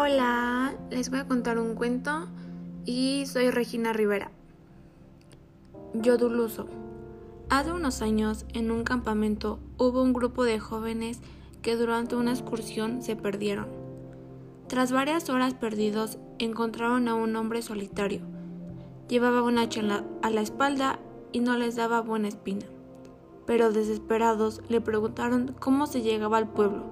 Hola, les voy a contar un cuento y soy Regina Rivera. Yoduluso. Hace unos años, en un campamento, hubo un grupo de jóvenes que durante una excursión se perdieron. Tras varias horas perdidos, encontraron a un hombre solitario. Llevaba una hacha a la espalda y no les daba buena espina. Pero desesperados le preguntaron cómo se llegaba al pueblo.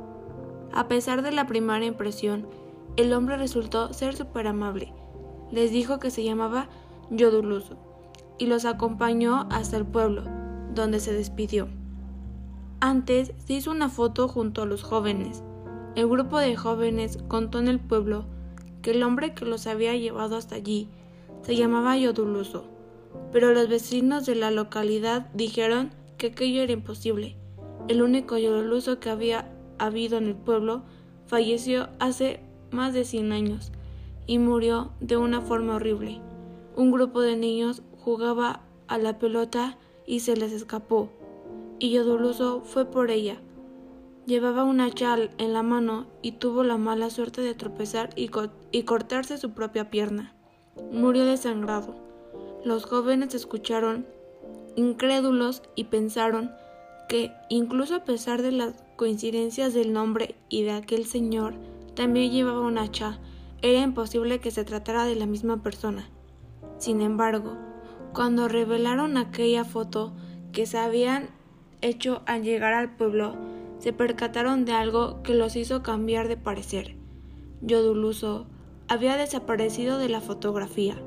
A pesar de la primera impresión, el hombre resultó ser súper amable. Les dijo que se llamaba Yoduluso y los acompañó hasta el pueblo, donde se despidió. Antes se hizo una foto junto a los jóvenes. El grupo de jóvenes contó en el pueblo que el hombre que los había llevado hasta allí se llamaba Yoduluso, pero los vecinos de la localidad dijeron que aquello era imposible. El único Yoduluso que había habido en el pueblo falleció hace más de 100 años y murió de una forma horrible. Un grupo de niños jugaba a la pelota y se les escapó, y Yoduluso fue por ella. Llevaba una chal en la mano y tuvo la mala suerte de tropezar y, y cortarse su propia pierna. Murió desangrado. Los jóvenes escucharon incrédulos y pensaron que, incluso a pesar de las coincidencias del nombre y de aquel señor, también llevaba un hacha. Era imposible que se tratara de la misma persona. Sin embargo, cuando revelaron aquella foto que se habían hecho al llegar al pueblo, se percataron de algo que los hizo cambiar de parecer. Yoduluso había desaparecido de la fotografía.